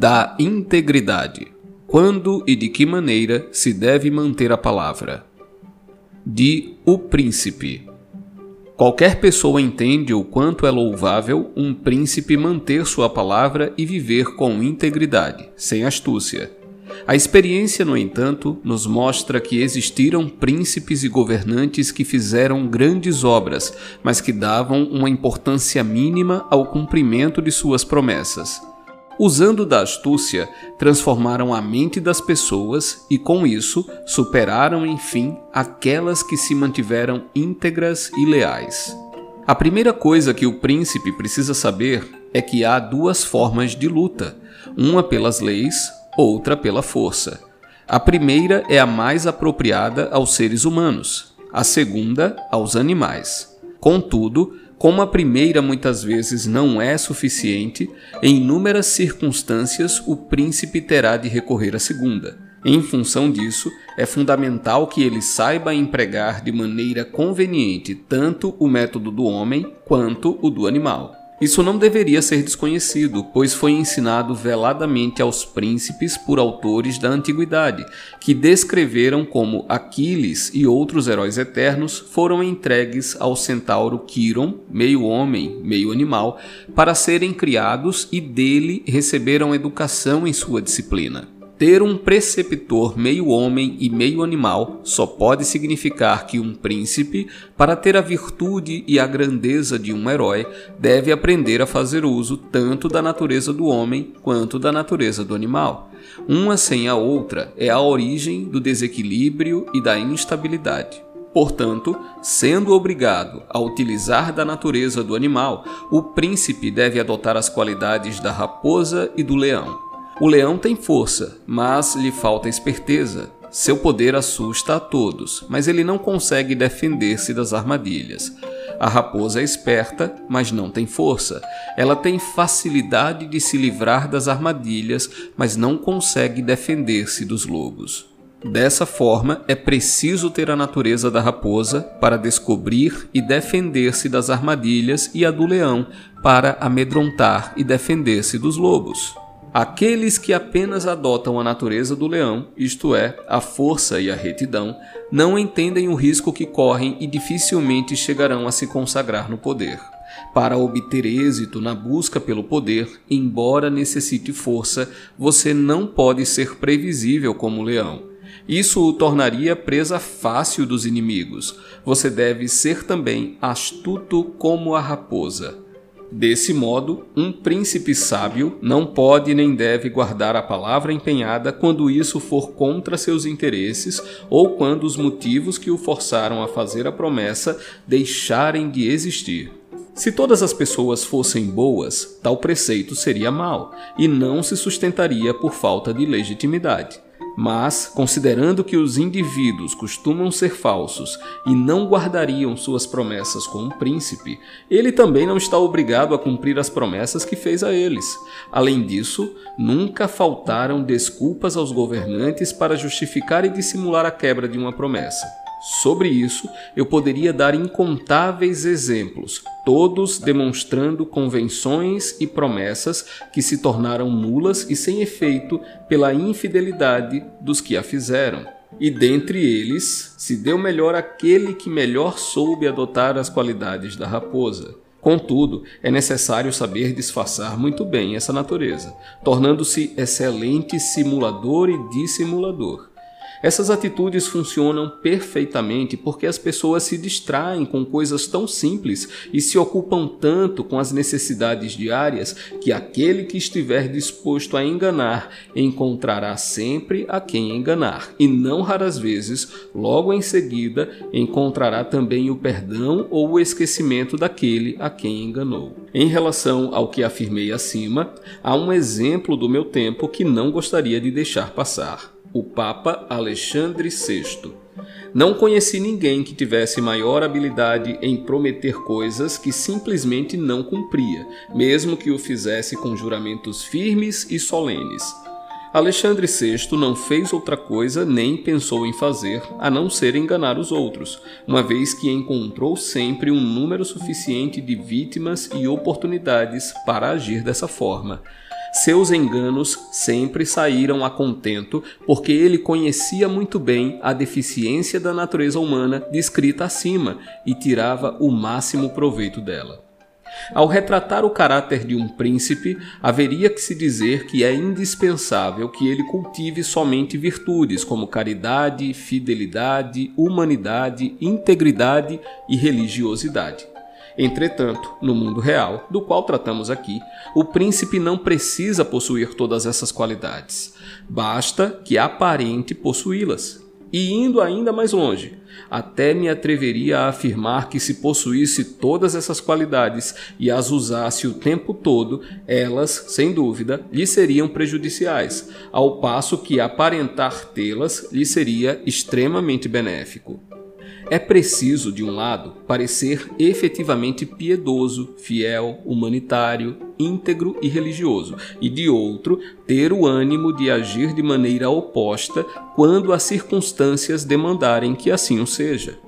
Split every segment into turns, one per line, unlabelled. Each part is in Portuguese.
Da integridade. Quando e de que maneira se deve manter a palavra? De o príncipe. Qualquer pessoa entende o quanto é louvável um príncipe manter sua palavra e viver com integridade, sem astúcia. A experiência, no entanto, nos mostra que existiram príncipes e governantes que fizeram grandes obras, mas que davam uma importância mínima ao cumprimento de suas promessas usando da astúcia, transformaram a mente das pessoas e, com isso, superaram, enfim, aquelas que se mantiveram íntegras e leais. A primeira coisa que o príncipe precisa saber é que há duas formas de luta, uma pelas leis, outra pela força. A primeira é a mais apropriada aos seres humanos, a segunda aos animais. Contudo, como a primeira muitas vezes não é suficiente, em inúmeras circunstâncias o príncipe terá de recorrer à segunda. Em função disso, é fundamental que ele saiba empregar de maneira conveniente tanto o método do homem quanto o do animal. Isso não deveria ser desconhecido, pois foi ensinado veladamente aos príncipes por autores da antiguidade, que descreveram como Aquiles e outros heróis eternos foram entregues ao centauro Quiron, meio homem, meio animal, para serem criados e dele receberam educação em sua disciplina. Ter um preceptor meio homem e meio animal só pode significar que um príncipe, para ter a virtude e a grandeza de um herói, deve aprender a fazer uso tanto da natureza do homem quanto da natureza do animal. Uma sem a outra é a origem do desequilíbrio e da instabilidade. Portanto, sendo obrigado a utilizar da natureza do animal, o príncipe deve adotar as qualidades da raposa e do leão. O leão tem força, mas lhe falta esperteza. Seu poder assusta a todos, mas ele não consegue defender-se das armadilhas. A raposa é esperta, mas não tem força. Ela tem facilidade de se livrar das armadilhas, mas não consegue defender-se dos lobos. Dessa forma, é preciso ter a natureza da raposa para descobrir e defender-se das armadilhas e a do leão para amedrontar e defender-se dos lobos. Aqueles que apenas adotam a natureza do leão, isto é, a força e a retidão, não entendem o risco que correm e dificilmente chegarão a se consagrar no poder. Para obter êxito na busca pelo poder, embora necessite força, você não pode ser previsível como leão. Isso o tornaria presa fácil dos inimigos. Você deve ser também astuto como a raposa. Desse modo, um príncipe sábio não pode nem deve guardar a palavra empenhada quando isso for contra seus interesses ou quando os motivos que o forçaram a fazer a promessa deixarem de existir. Se todas as pessoas fossem boas, tal preceito seria mau e não se sustentaria por falta de legitimidade. Mas, considerando que os indivíduos costumam ser falsos e não guardariam suas promessas com um príncipe, ele também não está obrigado a cumprir as promessas que fez a eles. Além disso, nunca faltaram desculpas aos governantes para justificar e dissimular a quebra de uma promessa. Sobre isso, eu poderia dar incontáveis exemplos, todos demonstrando convenções e promessas que se tornaram nulas e sem efeito pela infidelidade dos que a fizeram. E dentre eles, se deu melhor aquele que melhor soube adotar as qualidades da raposa. Contudo, é necessário saber disfarçar muito bem essa natureza, tornando-se excelente simulador e dissimulador. Essas atitudes funcionam perfeitamente porque as pessoas se distraem com coisas tão simples e se ocupam tanto com as necessidades diárias que aquele que estiver disposto a enganar encontrará sempre a quem enganar, e não raras vezes, logo em seguida, encontrará também o perdão ou o esquecimento daquele a quem enganou. Em relação ao que afirmei acima, há um exemplo do meu tempo que não gostaria de deixar passar o Papa Alexandre VI. Não conheci ninguém que tivesse maior habilidade em prometer coisas que simplesmente não cumpria, mesmo que o fizesse com juramentos firmes e solenes. Alexandre VI não fez outra coisa nem pensou em fazer a não ser enganar os outros, uma vez que encontrou sempre um número suficiente de vítimas e oportunidades para agir dessa forma. Seus enganos sempre saíram a contento, porque ele conhecia muito bem a deficiência da natureza humana descrita acima e tirava o máximo proveito dela. Ao retratar o caráter de um príncipe, haveria que se dizer que é indispensável que ele cultive somente virtudes como caridade, fidelidade, humanidade, integridade e religiosidade. Entretanto, no mundo real, do qual tratamos aqui, o príncipe não precisa possuir todas essas qualidades. Basta que aparente possuí-las. E indo ainda mais longe, até me atreveria a afirmar que se possuísse todas essas qualidades e as usasse o tempo todo, elas, sem dúvida, lhe seriam prejudiciais, ao passo que aparentar tê-las lhe seria extremamente benéfico. É preciso, de um lado, parecer efetivamente piedoso, fiel, humanitário, íntegro e religioso, e de outro, ter o ânimo de agir de maneira oposta quando as circunstâncias demandarem que assim o seja.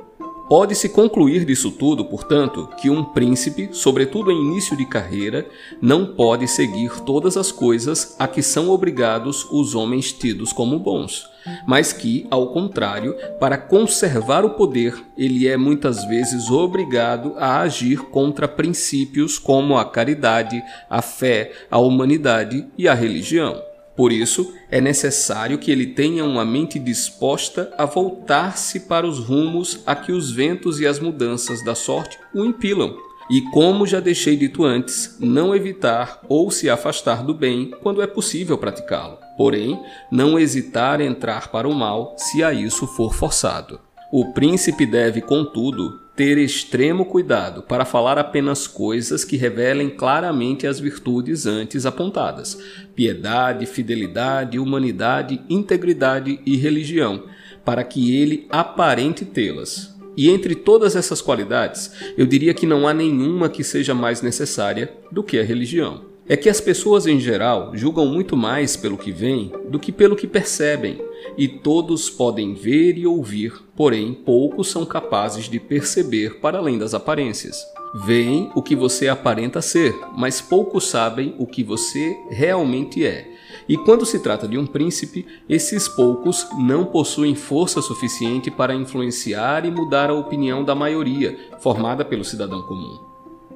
Pode-se concluir disso tudo, portanto, que um príncipe, sobretudo em início de carreira, não pode seguir todas as coisas a que são obrigados os homens tidos como bons, mas que, ao contrário, para conservar o poder, ele é muitas vezes obrigado a agir contra princípios como a caridade, a fé, a humanidade e a religião. Por isso, é necessário que ele tenha uma mente disposta a voltar-se para os rumos a que os ventos e as mudanças da sorte o impilam. E como já deixei dito antes, não evitar ou se afastar do bem quando é possível praticá-lo. Porém, não hesitar em entrar para o mal se a isso for forçado. O príncipe deve, contudo, ter extremo cuidado para falar apenas coisas que revelem claramente as virtudes antes apontadas: piedade, fidelidade, humanidade, integridade e religião, para que ele aparente tê-las. E entre todas essas qualidades, eu diria que não há nenhuma que seja mais necessária do que a religião. É que as pessoas em geral julgam muito mais pelo que veem do que pelo que percebem e todos podem ver e ouvir, porém poucos são capazes de perceber para além das aparências. Veem o que você aparenta ser, mas poucos sabem o que você realmente é. E quando se trata de um príncipe, esses poucos não possuem força suficiente para influenciar e mudar a opinião da maioria, formada pelo cidadão comum.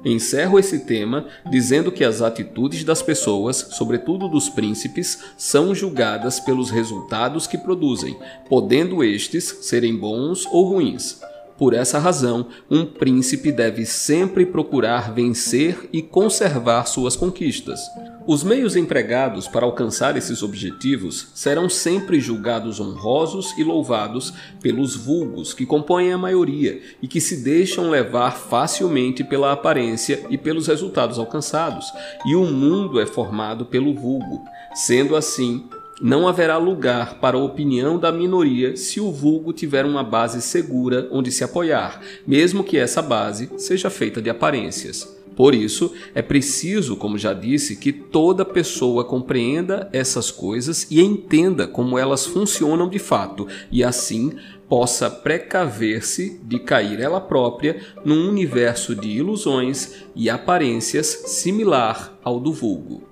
Encerro esse tema dizendo que as atitudes das pessoas, sobretudo dos príncipes, são julgadas pelos resultados que produzem, podendo estes serem bons ou ruins. Por essa razão, um príncipe deve sempre procurar vencer e conservar suas conquistas. Os meios empregados para alcançar esses objetivos serão sempre julgados honrosos e louvados pelos vulgos que compõem a maioria e que se deixam levar facilmente pela aparência e pelos resultados alcançados, e o mundo é formado pelo vulgo. Sendo assim, não haverá lugar para a opinião da minoria se o vulgo tiver uma base segura onde se apoiar, mesmo que essa base seja feita de aparências. Por isso, é preciso, como já disse, que toda pessoa compreenda essas coisas e entenda como elas funcionam de fato, e assim possa precaver-se de cair ela própria num universo de ilusões e aparências similar ao do vulgo.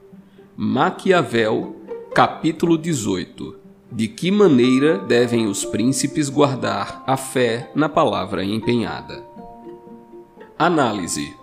Maquiavel Capítulo 18 De que maneira devem os príncipes guardar a fé na palavra empenhada? Análise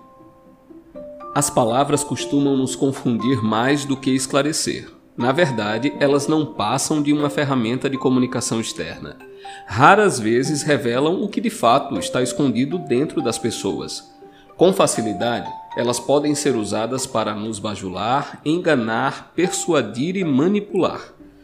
As palavras costumam nos confundir mais do que esclarecer. Na verdade, elas não passam de uma ferramenta de comunicação externa. Raras vezes revelam o que de fato está escondido dentro das pessoas. Com facilidade, elas podem ser usadas para nos bajular, enganar, persuadir e manipular.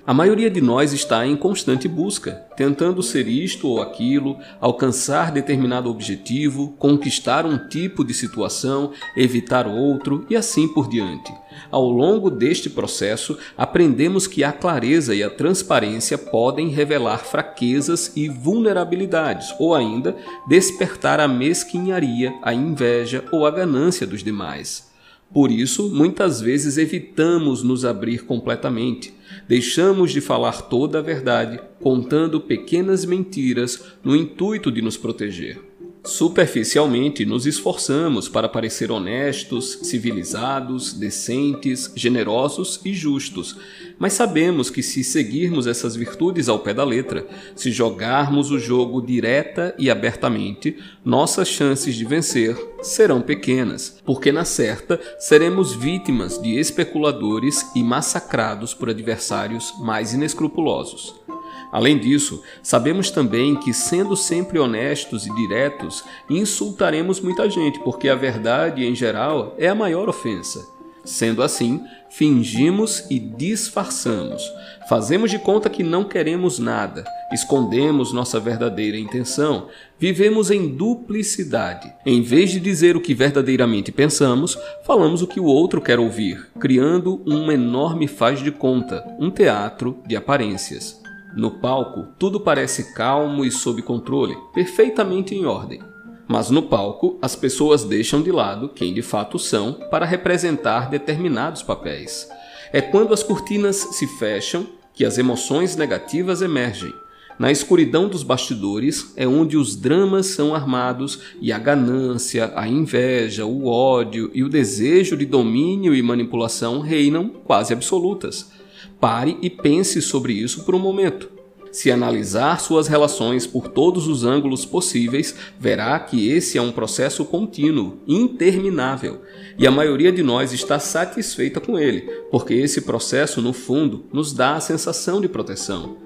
A maioria de nós está em constante busca, tentando ser isto ou aquilo, alcançar determinado objetivo, conquistar um tipo de situação, evitar outro e assim por diante. Ao longo deste processo, aprendemos que a clareza e a transparência podem revelar fraquezas e vulnerabilidades, ou ainda despertar a mesquinharia, a inveja ou a ganância dos demais. Por isso, muitas vezes evitamos nos abrir completamente. Deixamos de falar toda a verdade, contando pequenas mentiras no intuito de nos proteger. Superficialmente, nos esforçamos para parecer honestos, civilizados, decentes, generosos e justos, mas sabemos que se seguirmos essas virtudes ao pé da letra, se jogarmos o jogo direta e abertamente, nossas chances de vencer serão pequenas, porque na certa seremos vítimas de especuladores e massacrados por adversários mais inescrupulosos. Além disso, sabemos também que, sendo sempre honestos e diretos, insultaremos muita gente, porque a verdade, em geral, é a maior ofensa. Sendo assim, fingimos e disfarçamos. Fazemos de conta que não queremos nada, escondemos nossa verdadeira intenção, vivemos em duplicidade. Em vez de dizer o que verdadeiramente pensamos, falamos o que o outro quer ouvir, criando um enorme faz de conta, um teatro de aparências. No palco, tudo parece calmo e sob controle, perfeitamente em ordem. Mas no palco, as pessoas deixam de lado quem de fato são para representar determinados papéis. É quando as cortinas se fecham que as emoções negativas emergem. Na escuridão dos bastidores é onde os dramas são armados e a ganância, a inveja, o ódio e o desejo de domínio e manipulação reinam quase absolutas. Pare e pense sobre isso por um momento. Se analisar suas relações por todos os ângulos possíveis, verá que esse é um processo contínuo, interminável, e a maioria de nós está satisfeita com ele, porque esse processo, no fundo, nos dá a sensação de proteção.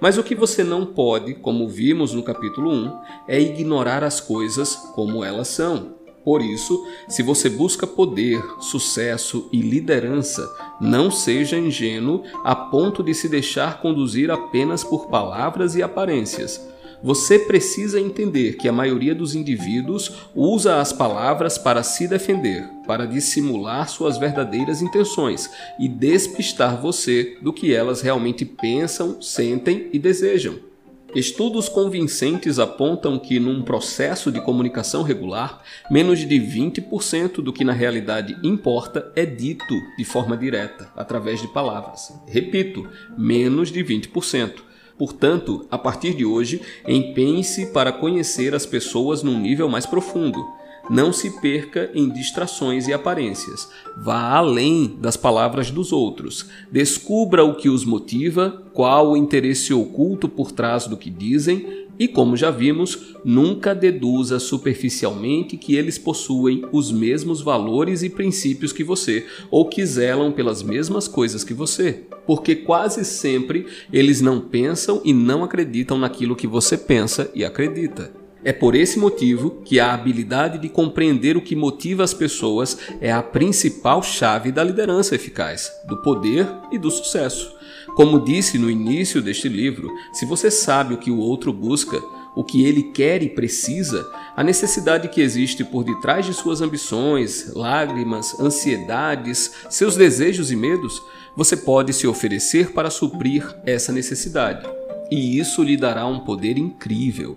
Mas o que você não pode, como vimos no capítulo 1, é ignorar as coisas como elas são. Por isso, se você busca poder, sucesso e liderança, não seja ingênuo a ponto de se deixar conduzir apenas por palavras e aparências. Você precisa entender que a maioria dos indivíduos usa as palavras para se defender, para dissimular suas verdadeiras intenções e despistar você do que elas realmente pensam, sentem e desejam. Estudos convincentes apontam que, num processo de comunicação regular, menos de 20% do que na realidade importa é dito de forma direta, através de palavras. Repito, menos de 20%. Portanto, a partir de hoje, empenhe-se para conhecer as pessoas num nível mais profundo não se perca em distrações e aparências. Vá além das palavras dos outros. Descubra o que os motiva, qual o interesse oculto por trás do que dizem e, como já vimos, nunca deduza superficialmente que eles possuem os mesmos valores e princípios que você ou que zelam pelas mesmas coisas que você. Porque quase sempre eles não pensam e não acreditam naquilo que você pensa e acredita. É por esse motivo que a habilidade de compreender o que motiva as pessoas é a principal chave da liderança eficaz, do poder e do sucesso. Como disse no início deste livro, se você sabe o que o outro busca, o que ele quer e precisa, a necessidade que existe por detrás de suas ambições, lágrimas, ansiedades, seus desejos e medos, você pode se oferecer para suprir essa necessidade. E isso lhe dará um poder incrível.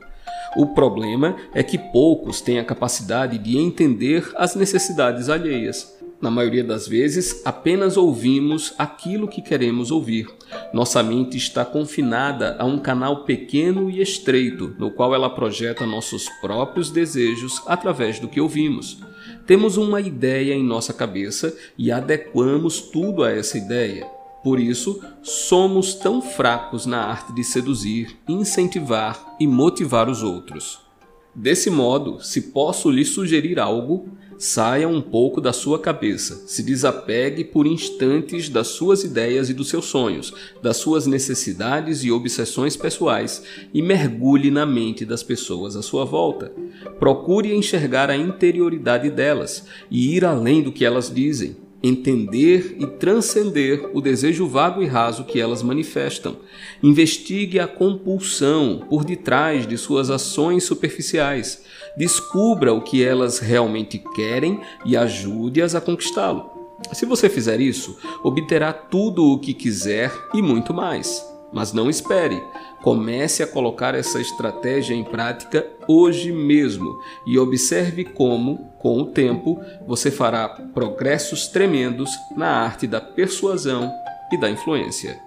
O problema é que poucos têm a capacidade de entender as necessidades alheias. Na maioria das vezes, apenas ouvimos aquilo que queremos ouvir. Nossa mente está confinada a um canal pequeno e estreito, no qual ela projeta nossos próprios desejos através do que ouvimos. Temos uma ideia em nossa cabeça e adequamos tudo a essa ideia. Por isso, somos tão fracos na arte de seduzir, incentivar e motivar os outros. Desse modo, se posso lhe sugerir algo, saia um pouco da sua cabeça, se desapegue por instantes das suas ideias e dos seus sonhos, das suas necessidades e obsessões pessoais e mergulhe na mente das pessoas à sua volta. Procure enxergar a interioridade delas e ir além do que elas dizem entender e transcender o desejo vago e raso que elas manifestam. Investigue a compulsão por detrás de suas ações superficiais. Descubra o que elas realmente querem e ajude-as a conquistá-lo. Se você fizer isso, obterá tudo o que quiser e muito mais. Mas não espere. Comece a colocar essa estratégia em prática hoje mesmo e observe como, com o tempo, você fará progressos tremendos na arte da persuasão e da influência.